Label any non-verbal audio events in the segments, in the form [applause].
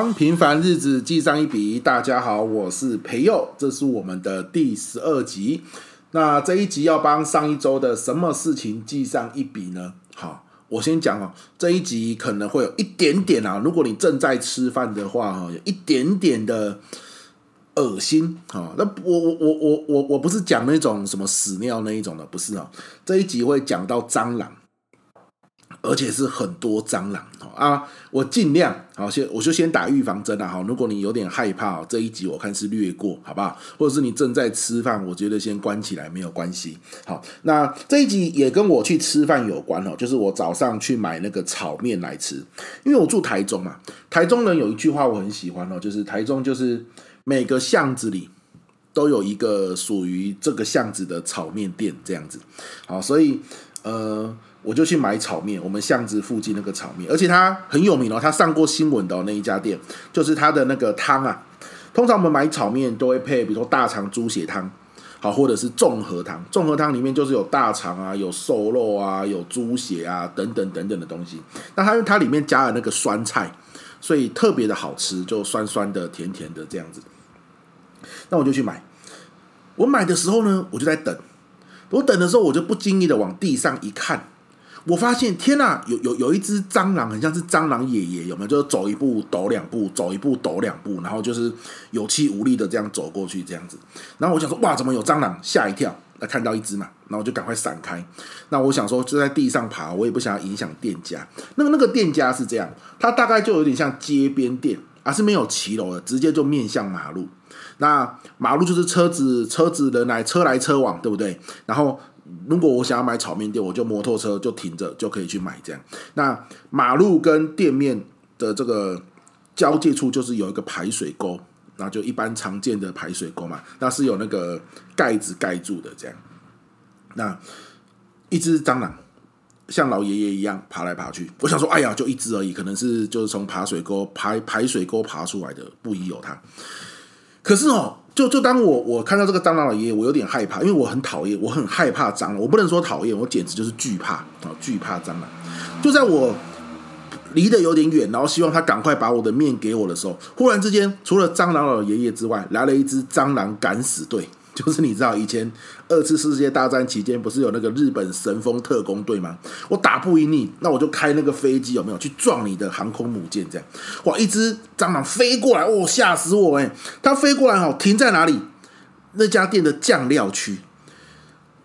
帮平凡日子记上一笔。大家好，我是培佑，这是我们的第十二集。那这一集要帮上一周的什么事情记上一笔呢？好，我先讲哦，这一集可能会有一点点啊，如果你正在吃饭的话哈，有一点点的恶心啊。那我我我我我我不是讲那种什么屎尿那一种的，不是啊。这一集会讲到蟑螂。而且是很多蟑螂啊！我尽量好先，我就先打预防针了哈。如果你有点害怕，这一集我看是略过，好不好？或者是你正在吃饭，我觉得先关起来没有关系。好，那这一集也跟我去吃饭有关哦，就是我早上去买那个炒面来吃，因为我住台中嘛。台中人有一句话我很喜欢哦，就是台中就是每个巷子里都有一个属于这个巷子的炒面店这样子。好，所以呃。我就去买炒面，我们巷子附近那个炒面，而且它很有名哦，它上过新闻的，那一家店，就是它的那个汤啊。通常我们买炒面都会配，比如说大肠猪血汤，好，或者是综合汤。综合汤里面就是有大肠啊，有瘦肉啊，有猪血啊，等等等等的东西。那它它里面加了那个酸菜，所以特别的好吃，就酸酸的、甜甜的这样子。那我就去买。我买的时候呢，我就在等。我等的时候，我就不经意的往地上一看。我发现天呐，有有有一只蟑螂，很像是蟑螂爷爷，有没有？就是走一步抖两步，走一步抖两步，然后就是有气无力的这样走过去，这样子。然后我想说，哇，怎么有蟑螂？吓一跳，那看到一只嘛，然后就赶快闪开。那我想说，就在地上爬，我也不想要影响店家。那个那个店家是这样，他大概就有点像街边店，而是没有骑楼的，直接就面向马路。那马路就是车子车子人来车来车往，对不对？然后。如果我想要买炒面店，我就摩托车就停着就可以去买这样。那马路跟店面的这个交界处就是有一个排水沟，那就一般常见的排水沟嘛，那是有那个盖子盖住的这样。那一只蟑螂像老爷爷一样爬来爬去，我想说，哎呀，就一只而已，可能是就是从排水沟排排水沟爬出来的，不疑有他。可是哦。就就当我我看到这个蟑螂老爷爷，我有点害怕，因为我很讨厌，我很害怕蟑螂。我不能说讨厌，我简直就是惧怕啊，惧怕蟑螂。就在我离得有点远，然后希望他赶快把我的面给我的时候，忽然之间，除了蟑螂老爷爷之外，来了一支蟑螂敢死队。就是你知道以前二次世界大战期间不是有那个日本神风特工队吗？我打不赢你，那我就开那个飞机有没有去撞你的航空母舰？这样哇，一只蟑螂飞过来，哦，吓死我哎！它飞过来哦，停在哪里？那家店的酱料区。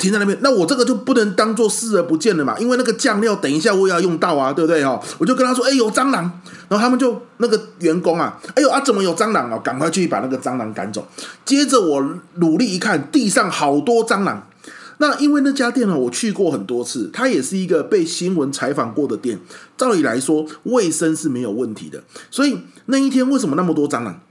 停在那边，那我这个就不能当做视而不见了嘛，因为那个酱料等一下我也要用到啊，对不对哈？我就跟他说，哎，有蟑螂，然后他们就那个员工啊，哎呦啊，怎么有蟑螂啊？赶快去把那个蟑螂赶走。接着我努力一看，地上好多蟑螂。那因为那家店呢，我去过很多次，它也是一个被新闻采访过的店，照理来说卫生是没有问题的。所以那一天为什么那么多蟑螂？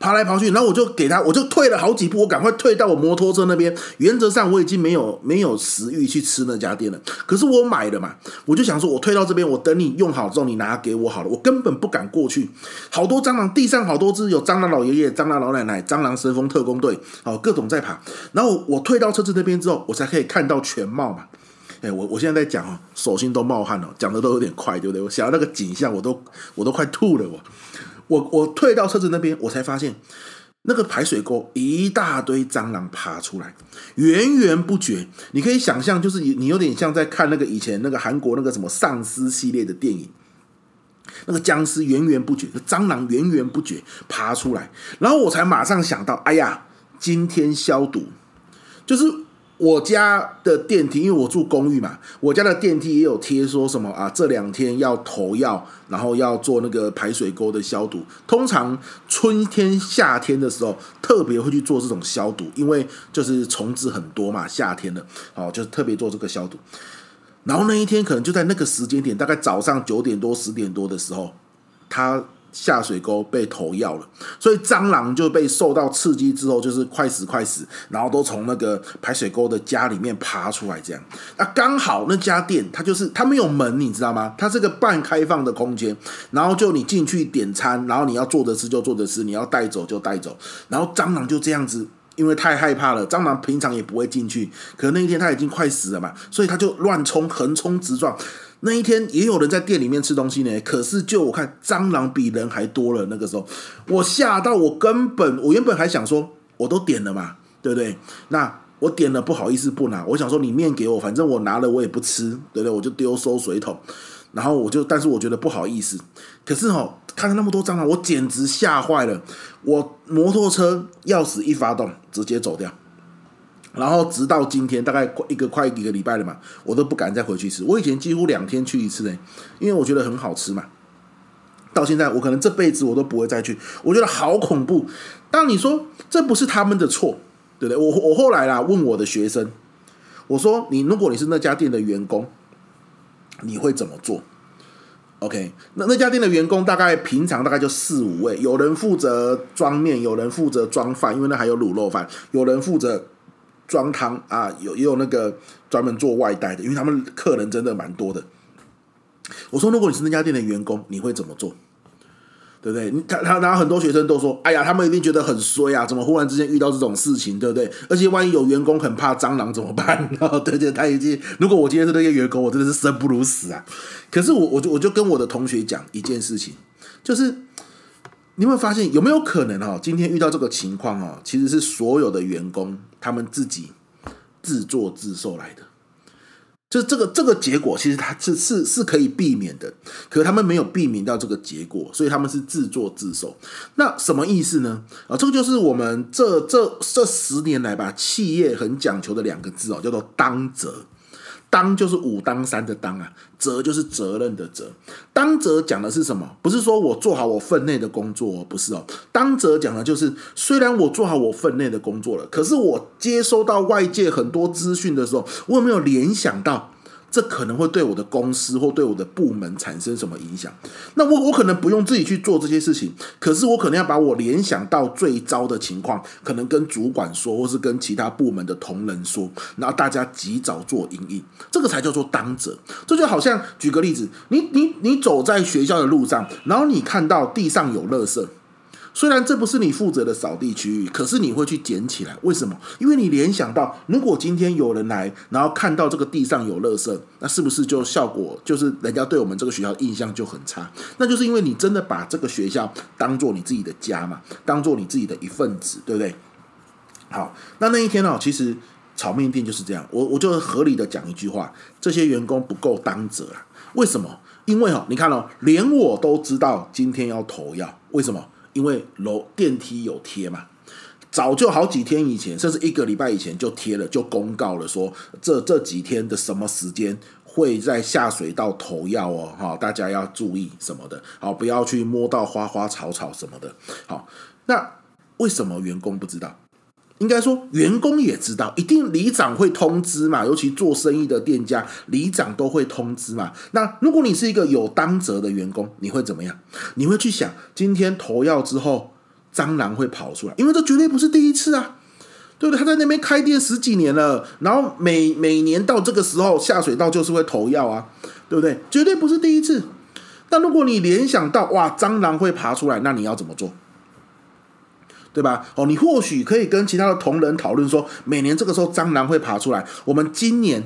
爬来爬去，然后我就给他，我就退了好几步，我赶快退到我摩托车那边。原则上我已经没有没有食欲去吃那家店了，可是我买了嘛，我就想说，我退到这边，我等你用好之后，你拿给我好了。我根本不敢过去，好多蟑螂，地上好多只，有蟑螂老爷爷、蟑螂老奶奶、蟑螂神风特工队，好各种在爬。然后我退到车子那边之后，我才可以看到全貌嘛。哎，我我现在在讲哦，手心都冒汗了，讲的都有点快，对不对？我想到那个景象，我都我都快吐了。我我我退到车子那边，我才发现那个排水沟一大堆蟑螂爬出来，源源不绝。你可以想象，就是你你有点像在看那个以前那个韩国那个什么丧尸系列的电影，那个僵尸源源不绝，蟑螂源源不绝爬出来，然后我才马上想到，哎呀，今天消毒，就是。我家的电梯，因为我住公寓嘛，我家的电梯也有贴说什么啊，这两天要投药，然后要做那个排水沟的消毒。通常春天、夏天的时候，特别会去做这种消毒，因为就是虫子很多嘛，夏天的，哦，就是特别做这个消毒。然后那一天可能就在那个时间点，大概早上九点多、十点多的时候，他。下水沟被投药了，所以蟑螂就被受到刺激之后，就是快死快死，然后都从那个排水沟的家里面爬出来，这样。那刚好那家店它就是它没有门，你知道吗？它是个半开放的空间，然后就你进去点餐，然后你要坐着吃就坐着吃，你要带走就带走，然后蟑螂就这样子，因为太害怕了，蟑螂平常也不会进去，可那一天它已经快死了嘛，所以它就乱冲，横冲直撞。那一天也有人在店里面吃东西呢，可是就我看蟑螂比人还多了。那个时候我吓到我根本，我原本还想说，我都点了嘛，对不对？那我点了不好意思不拿，我想说你面给我，反正我拿了我也不吃，对不对？我就丢收水桶。然后我就，但是我觉得不好意思。可是哦，看到那么多蟑螂，我简直吓坏了。我摩托车钥匙一发动，直接走掉。然后直到今天，大概一个快一个礼拜了嘛，我都不敢再回去吃。我以前几乎两天去一次呢，因为我觉得很好吃嘛。到现在，我可能这辈子我都不会再去。我觉得好恐怖。当你说这不是他们的错，对不对？我我后来啦问我的学生，我说你如果你是那家店的员工，你会怎么做？OK，那那家店的员工大概平常大概就四五位，有人负责装面，有人负责装饭，因为那还有卤肉饭，有人负责。装汤啊，有也有那个专门做外带的，因为他们客人真的蛮多的。我说，如果你是那家店的员工，你会怎么做？对不对？他他然后很多学生都说，哎呀，他们一定觉得很衰啊，怎么忽然之间遇到这种事情，对不对？而且万一有员工很怕蟑螂怎么办？然 [laughs] 后对对，他已经如果我今天是那个员工，我真的是生不如死啊。可是我我就我就跟我的同学讲一件事情，就是。你有没有发现，有没有可能哈？今天遇到这个情况哦，其实是所有的员工他们自己自作自受来的。就这个这个结果，其实它是是是可以避免的，可是他们没有避免到这个结果，所以他们是自作自受。那什么意思呢？啊，这个就是我们这这这十年来吧，企业很讲求的两个字哦，叫做当责。当就是武当山的当啊，责就是责任的责。当责讲的是什么？不是说我做好我分内的工作哦，不是哦。当责讲的就是，虽然我做好我分内的工作了，可是我接收到外界很多资讯的时候，我有没有联想到？这可能会对我的公司或对我的部门产生什么影响？那我我可能不用自己去做这些事情，可是我可能要把我联想到最糟的情况，可能跟主管说，或是跟其他部门的同仁说，然后大家及早做因应，这个才叫做当责。这就好像举个例子，你你你走在学校的路上，然后你看到地上有垃圾。虽然这不是你负责的扫地区域，可是你会去捡起来。为什么？因为你联想到，如果今天有人来，然后看到这个地上有垃圾，那是不是就效果就是人家对我们这个学校印象就很差？[laughs] 那就是因为你真的把这个学校当做你自己的家嘛，当做你自己的一份子，对不对？好，那那一天呢，其实炒面店就是这样。我我就合理的讲一句话：这些员工不够当责啊。为什么？因为哈，你看哦，连我都知道今天要投药，为什么？因为楼电梯有贴嘛，早就好几天以前，甚至一个礼拜以前就贴了，就公告了说，这这几天的什么时间会在下水道投药哦，哈，大家要注意什么的，好，不要去摸到花花草草什么的，好，那为什么员工不知道？应该说员工也知道，一定里长会通知嘛，尤其做生意的店家，里长都会通知嘛。那如果你是一个有当责的员工，你会怎么样？你会去想，今天投药之后，蟑螂会跑出来，因为这绝对不是第一次啊，对不对？他在那边开店十几年了，然后每每年到这个时候下水道就是会投药啊，对不对？绝对不是第一次。但如果你联想到哇，蟑螂会爬出来，那你要怎么做？对吧？哦，你或许可以跟其他的同仁讨论说，每年这个时候蟑螂会爬出来，我们今年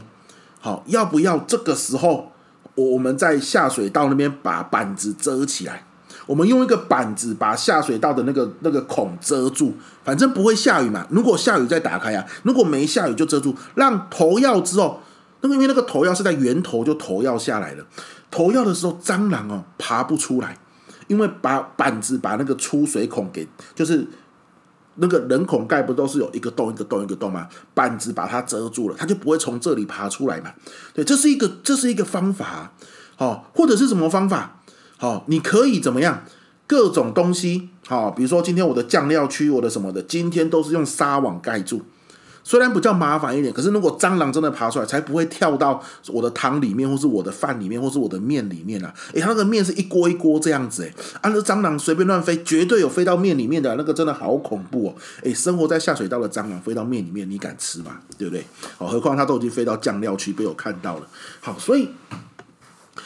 好要不要这个时候，我们在下水道那边把板子遮起来，我们用一个板子把下水道的那个那个孔遮住，反正不会下雨嘛。如果下雨再打开啊，如果没下雨就遮住，让投药之后，那个因为那个投药是在源头就投药下来了，投药的时候蟑螂哦爬不出来，因为把板子把那个出水孔给就是。那个人孔盖不都是有一个洞一个洞一个洞吗？板子把它遮住了，它就不会从这里爬出来嘛。对，这是一个这是一个方法，哦，或者是什么方法？好，你可以怎么样？各种东西，好，比如说今天我的酱料区，我的什么的，今天都是用纱网盖住。虽然比较麻烦一点，可是如果蟑螂真的爬出来，才不会跳到我的汤里面，或是我的饭里面，或是我的面里面啊！诶，它那个面是一锅一锅这样子，诶，啊，那蟑螂随便乱飞，绝对有飞到面里面的，那个真的好恐怖哦！诶，生活在下水道的蟑螂飞到面里面，你敢吃吗？对不对？哦，何况它都已经飞到酱料区被我看到了。好，所以。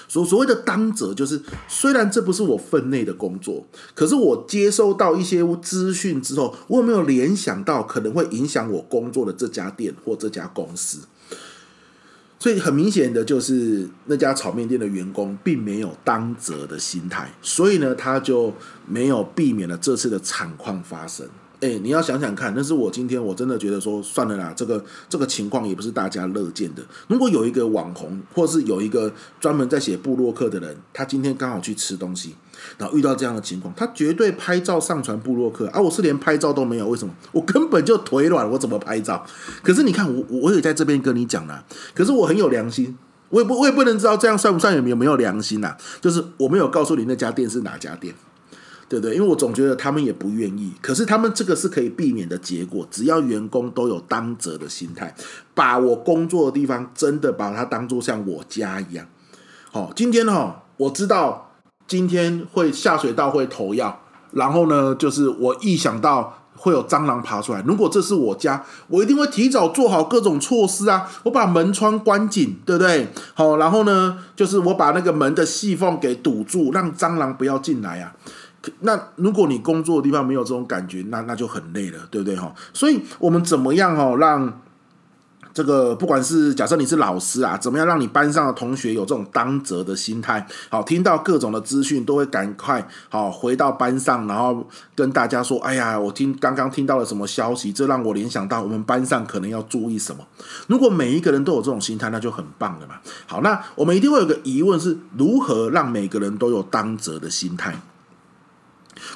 所所谓的当责，就是虽然这不是我分内的工作，可是我接收到一些资讯之后，我有没有联想到可能会影响我工作的这家店或这家公司？所以很明显的就是那家炒面店的员工并没有当责的心态，所以呢，他就没有避免了这次的惨况发生。哎，你要想想看，那是我今天我真的觉得说算了啦，这个这个情况也不是大家乐见的。如果有一个网红，或是有一个专门在写部落客的人，他今天刚好去吃东西，然后遇到这样的情况，他绝对拍照上传部落客啊！我是连拍照都没有，为什么？我根本就腿软，我怎么拍照？可是你看，我我也在这边跟你讲啦，可是我很有良心，我也不我也不能知道这样算不算有没有没有良心呐、啊？就是我没有告诉你那家店是哪家店。对不对？因为我总觉得他们也不愿意，可是他们这个是可以避免的结果。只要员工都有当责的心态，把我工作的地方真的把它当做像我家一样。好，今天哈，我知道今天会下水道会投药，然后呢，就是我一想到会有蟑螂爬出来，如果这是我家，我一定会提早做好各种措施啊。我把门窗关紧，对不对？好，然后呢，就是我把那个门的细缝给堵住，让蟑螂不要进来啊。那如果你工作的地方没有这种感觉，那那就很累了，对不对哈？所以我们怎么样哦，让这个不管是假设你是老师啊，怎么样让你班上的同学有这种当责的心态？好，听到各种的资讯都会赶快好回到班上，然后跟大家说：“哎呀，我听刚刚听到了什么消息，这让我联想到我们班上可能要注意什么。”如果每一个人都有这种心态，那就很棒了嘛。好，那我们一定会有个疑问是：如何让每个人都有当责的心态？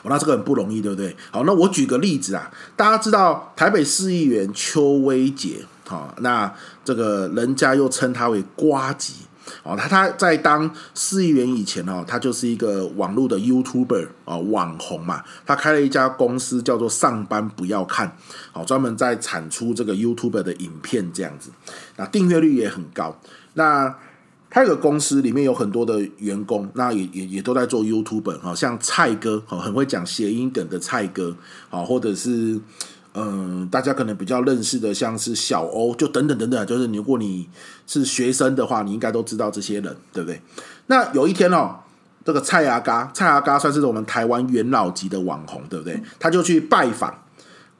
哦，那这个很不容易，对不对？好，那我举个例子啊，大家知道台北市议员邱威杰，好，那这个人家又称他为瓜吉，哦，他他在当市议员以前哦，他就是一个网络的 YouTuber 啊，网红嘛，他开了一家公司叫做上班不要看，好，专门在产出这个 YouTuber 的影片这样子，那订阅率也很高，那。他有个公司里面有很多的员工，那也也也都在做 YouTuber 哈，像蔡哥哈，很会讲谐音梗的蔡哥，啊，或者是嗯，大家可能比较认识的，像是小欧，就等等等等，就是如果你是学生的话，你应该都知道这些人，对不对？那有一天哦，这个蔡阿嘎，蔡阿嘎算是我们台湾元老级的网红，对不对？他就去拜访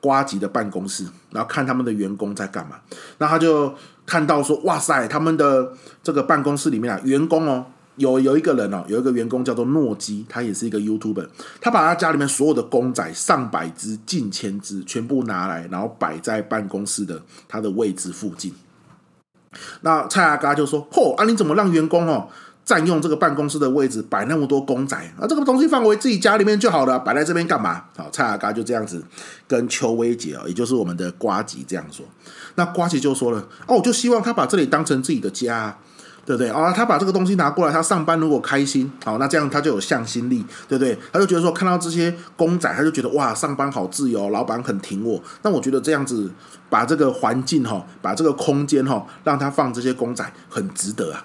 瓜吉的办公室，然后看他们的员工在干嘛，那他就。看到说，哇塞，他们的这个办公室里面啊，员工哦，有有一个人哦，有一个员工叫做诺基，他也是一个 YouTuber，他把他家里面所有的公仔上百只、近千只全部拿来，然后摆在办公室的他的位置附近。那蔡阿嘎就说：“嚯，啊，你怎么让员工哦？”占用这个办公室的位置，摆那么多公仔啊，这个东西放回自己家里面就好了，摆在这边干嘛？好，蔡阿嘎就这样子跟邱威杰啊，也就是我们的瓜吉这样说。那瓜吉就说了，哦，我就希望他把这里当成自己的家，对不对？啊，他把这个东西拿过来，他上班如果开心，好，那这样他就有向心力，对不对？他就觉得说，看到这些公仔，他就觉得哇，上班好自由，老板很挺我。那我觉得这样子把这个环境哈，把这个空间哈，让他放这些公仔，很值得啊。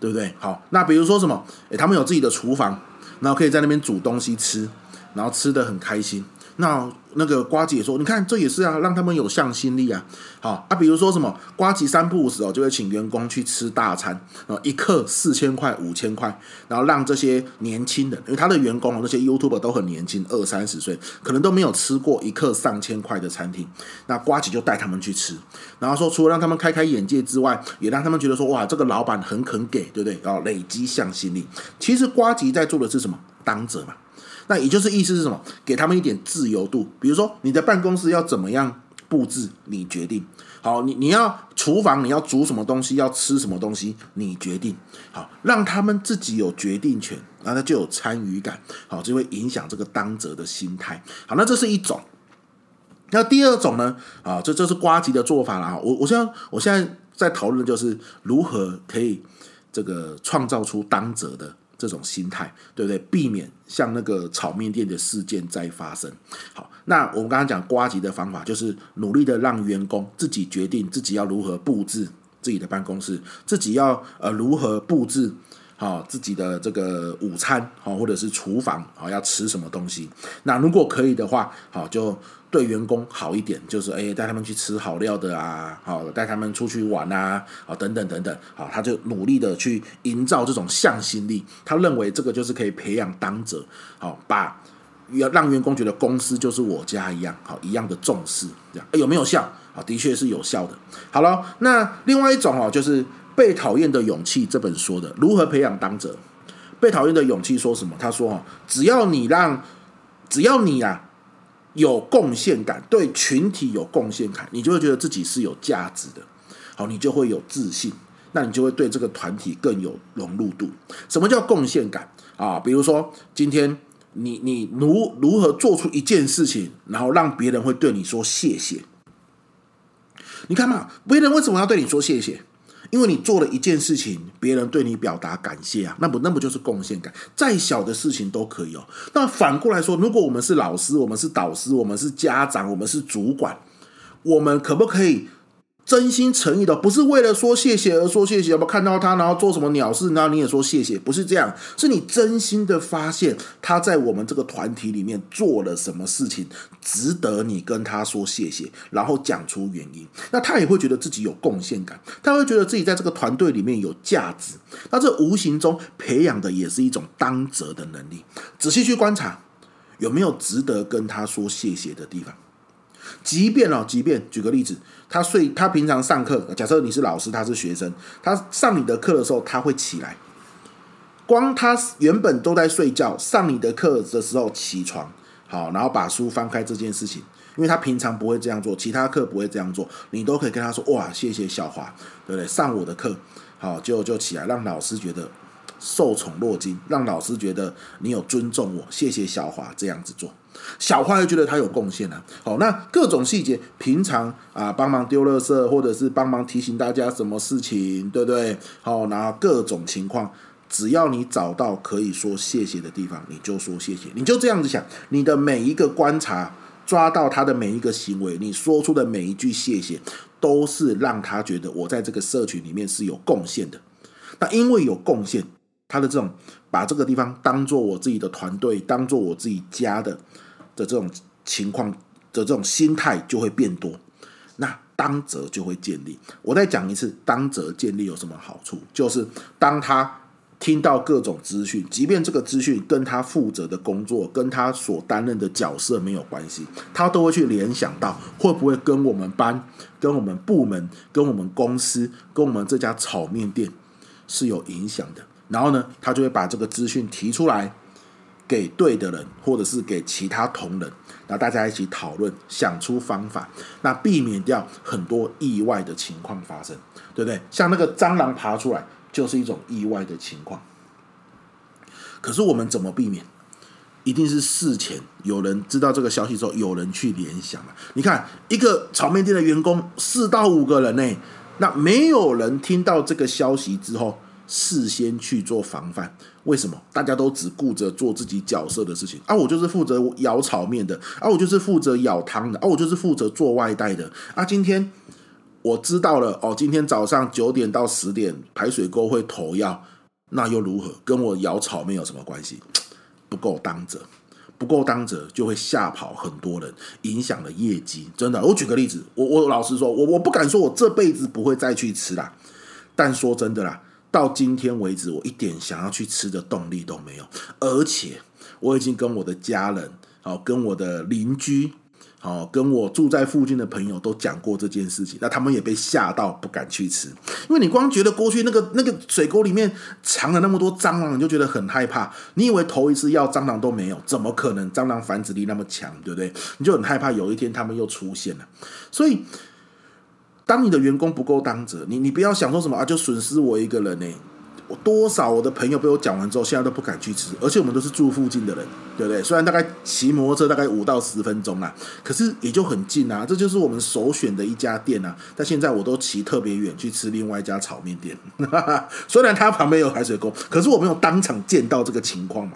对不对？好，那比如说什么？诶，他们有自己的厨房，然后可以在那边煮东西吃，然后吃的很开心。那那个瓜吉说：“你看，这也是啊，让他们有向心力啊。好啊，比如说什么，瓜吉三不五时哦，就会请员工去吃大餐，然后一客四千块、五千块，然后让这些年轻人，因为他的员工那些 YouTube 都很年轻，二三十岁，可能都没有吃过一客上千块的餐厅。那瓜吉就带他们去吃，然后说，除了让他们开开眼界之外，也让他们觉得说，哇，这个老板很肯给，对不对？然后累积向心力。其实瓜吉在做的是什么？当责嘛。”那也就是意思是什么？给他们一点自由度，比如说你的办公室要怎么样布置，你决定。好，你你要厨房你要煮什么东西，要吃什么东西，你决定。好，让他们自己有决定权，那他就有参与感。好，就会影响这个当责的心态。好，那这是一种。那第二种呢？啊，这这是瓜吉的做法啦。我我现在我现在在讨论就是如何可以这个创造出当责的。这种心态，对不对？避免像那个炒面店的事件再发生。好，那我们刚刚讲呱吉的方法，就是努力的让员工自己决定自己要如何布置自己的办公室，自己要呃如何布置好自己的这个午餐，好或者是厨房，好要吃什么东西。那如果可以的话，好就。对员工好一点，就是哎，带他们去吃好料的啊，好，带他们出去玩啊，好，等等等等，好，他就努力的去营造这种向心力。他认为这个就是可以培养当责，好，把要让员工觉得公司就是我家一样，好，一样的重视，这样，有没有效？啊，的确是有效的。好了，那另外一种哦，就是被讨厌的勇气》这本说的如何培养当责。被讨厌的勇气说什么？他说：“哦，只要你让，只要你啊有贡献感，对群体有贡献感，你就会觉得自己是有价值的。好，你就会有自信，那你就会对这个团体更有融入度。什么叫贡献感啊？比如说今天你你如如何做出一件事情，然后让别人会对你说谢谢。你看嘛，别人为什么要对你说谢谢？”因为你做了一件事情，别人对你表达感谢啊，那不那不就是贡献感？再小的事情都可以哦。那反过来说，如果我们是老师，我们是导师，我们是家长，我们是主管，我们可不可以？真心诚意的，不是为了说谢谢而说谢谢。有没有看到他，然后做什么鸟事，然后你也说谢谢？不是这样，是你真心的发现他在我们这个团体里面做了什么事情，值得你跟他说谢谢，然后讲出原因。那他也会觉得自己有贡献感，他会觉得自己在这个团队里面有价值。那这无形中培养的也是一种当责的能力。仔细去观察，有没有值得跟他说谢谢的地方？即便哦，即便举个例子，他睡，他平常上课，假设你是老师，他是学生，他上你的课的时候，他会起来。光他原本都在睡觉，上你的课的时候起床，好，然后把书翻开这件事情，因为他平常不会这样做，其他课不会这样做，你都可以跟他说，哇，谢谢小华，对不对？上我的课，好，就就起来，让老师觉得受宠若惊，让老师觉得你有尊重我，谢谢小华这样子做。小花又觉得他有贡献了，好，那各种细节，平常啊帮忙丢垃圾，或者是帮忙提醒大家什么事情，对不对？好，然后各种情况，只要你找到可以说谢谢的地方，你就说谢谢，你就这样子想，你的每一个观察，抓到他的每一个行为，你说出的每一句谢谢，都是让他觉得我在这个社群里面是有贡献的。那因为有贡献，他的这种把这个地方当做我自己的团队，当做我自己家的。的这种情况的这种心态就会变多，那当责就会建立。我再讲一次，当责建立有什么好处？就是当他听到各种资讯，即便这个资讯跟他负责的工作、跟他所担任的角色没有关系，他都会去联想到会不会跟我们班、跟我们部门、跟我们公司、跟我们这家炒面店是有影响的。然后呢，他就会把这个资讯提出来。给对的人，或者是给其他同仁，然后大家一起讨论，想出方法，那避免掉很多意外的情况发生，对不对？像那个蟑螂爬出来，就是一种意外的情况。可是我们怎么避免？一定是事前有人知道这个消息之后，有人去联想。你看，一个炒面店的员工四到五个人呢，那没有人听到这个消息之后。事先去做防范，为什么？大家都只顾着做自己角色的事情啊！我就是负责舀炒面的啊！我就是负责舀汤的啊！我就是负责做外带的啊！今天我知道了哦，今天早上九点到十点排水沟会投药，那又如何？跟我舀炒面有什么关系？[tsk] 不够当责，不够当责就会吓跑很多人，影响了业绩。真的，我举个例子，我我老实说，我我不敢说我这辈子不会再去吃啦，但说真的啦。到今天为止，我一点想要去吃的动力都没有，而且我已经跟我的家人，好，跟我的邻居，好，跟我住在附近的朋友都讲过这件事情，那他们也被吓到不敢去吃，因为你光觉得过去那个那个水沟里面藏了那么多蟑螂，你就觉得很害怕。你以为头一次要蟑螂都没有，怎么可能？蟑螂繁殖力那么强，对不对？你就很害怕有一天他们又出现了，所以。当你的员工不够当责，你你不要想说什么啊，就损失我一个人呢？我多少我的朋友被我讲完之后，现在都不敢去吃，而且我们都是住附近的人，对不对？虽然大概骑摩托车大概五到十分钟啊，可是也就很近啊，这就是我们首选的一家店啊。但现在我都骑特别远去吃另外一家炒面店，[laughs] 虽然它旁边有排水沟，可是我没有当场见到这个情况嘛。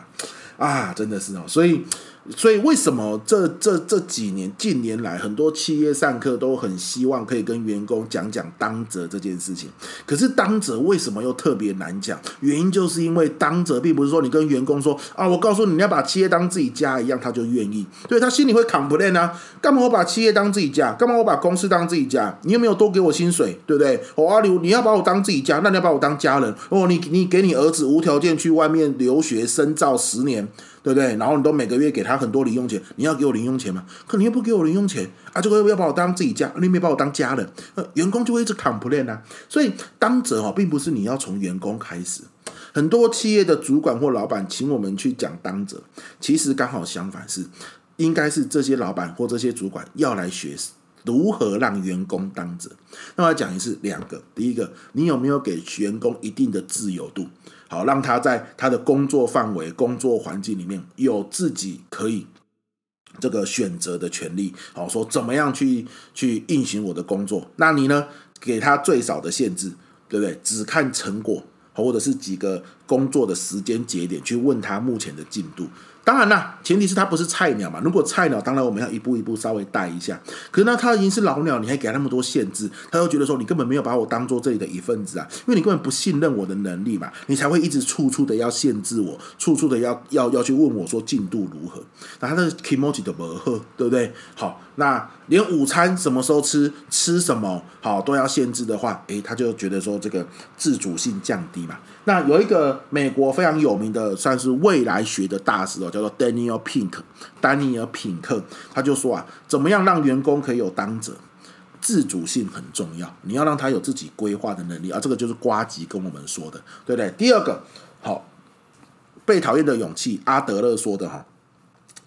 啊，真的是哦，所以。所以，为什么这这这几年近年来，很多企业上课都很希望可以跟员工讲讲当责这件事情？可是当责为什么又特别难讲？原因就是因为当责并不是说你跟员工说啊，我告诉你，你要把企业当自己家一样，他就愿意。对，他心里会 complain 啊，干嘛我把企业当自己家？干嘛我把公司当自己家？你有没有多给我薪水？对不对？哦，阿刘，你要把我当自己家，那你要把我当家人哦。你你给你儿子无条件去外面留学深造十年，，对不对？然后你都每个月给他很多零用钱，你要给我零用钱吗？可你又不给我零用钱啊，这个要把我当自己家，你没把我当家人，呃，员工就会一直 complain 啊。所以当责哦，并不是你要从员工开始。很多企业的主管或老板请我们去讲当责，其实刚好相反是，应该是这些老板或这些主管要来学如何让员工当责。那我要讲一次两个，第一个，你有没有给员工一定的自由度，好让他在他的工作范围、工作环境里面有自己可以这个选择的权利，好说怎么样去去运行我的工作。那你呢，给他最少的限制，对不对？只看成果。或者是几个工作的时间节点去问他目前的进度。当然啦，前提是他不是菜鸟嘛。如果菜鸟，当然我们要一步一步稍微带一下。可是呢，他已经是老鸟，你还给他那么多限制，他又觉得说你根本没有把我当做这里的一份子啊，因为你根本不信任我的能力嘛，你才会一直处处的要限制我，处处的要要要去问我说进度如何。那他的 kimochi 都不好，对不对？好，那连午餐什么时候吃，吃什么，好都要限制的话，诶，他就觉得说这个自主性降低嘛。那有一个美国非常有名的，算是未来学的大师哦，叫做 Daniel Pink，丹尼尔·品克，他就说啊，怎么样让员工可以有当责？自主性很重要，你要让他有自己规划的能力啊，这个就是呱吉跟我们说的，对不对？第二个，好，被讨厌的勇气，阿德勒说的哈。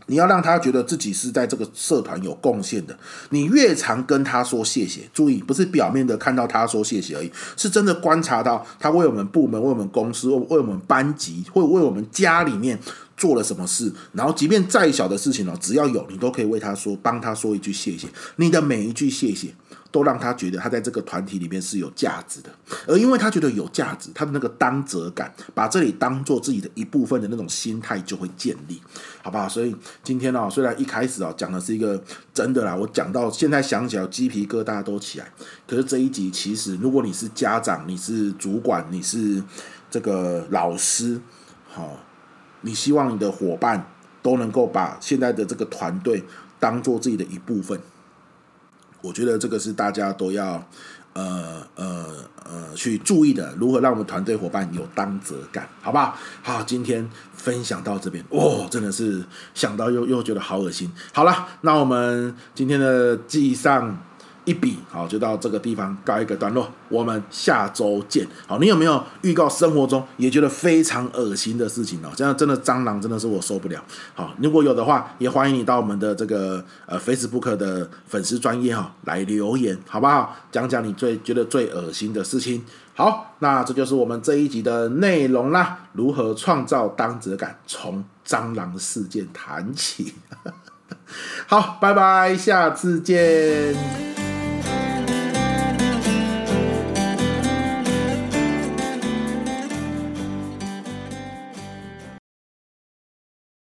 你要让他觉得自己是在这个社团有贡献的。你越常跟他说谢谢，注意不是表面的看到他说谢谢而已，是真的观察到他为我们部门、为我们公司、为我们班级、或为我们家里面做了什么事。然后，即便再小的事情哦，只要有你都可以为他说，帮他说一句谢谢。你的每一句谢谢。都让他觉得他在这个团体里面是有价值的，而因为他觉得有价值，他的那个当责感，把这里当做自己的一部分的那种心态就会建立，好不好？所以今天呢，虽然一开始啊讲的是一个真的啦，我讲到现在想起来鸡皮疙瘩都起来，可是这一集其实如果你是家长，你是主管，你是这个老师，好，你希望你的伙伴都能够把现在的这个团队当做自己的一部分。我觉得这个是大家都要呃呃呃去注意的，如何让我们团队伙伴有当责感，好不好？好，今天分享到这边，哦，真的是想到又又觉得好恶心。好了，那我们今天的记上。一笔好，就到这个地方告一个段落，我们下周见。好，你有没有预告生活中也觉得非常恶心的事情呢？这样真的蟑螂真的是我受不了。好，如果有的话，也欢迎你到我们的这个呃 Facebook 的粉丝专页哈来留言，好不好？讲讲你最觉得最恶心的事情。好，那这就是我们这一集的内容啦。如何创造当责感？从蟑螂事件谈起。好，拜拜，下次见。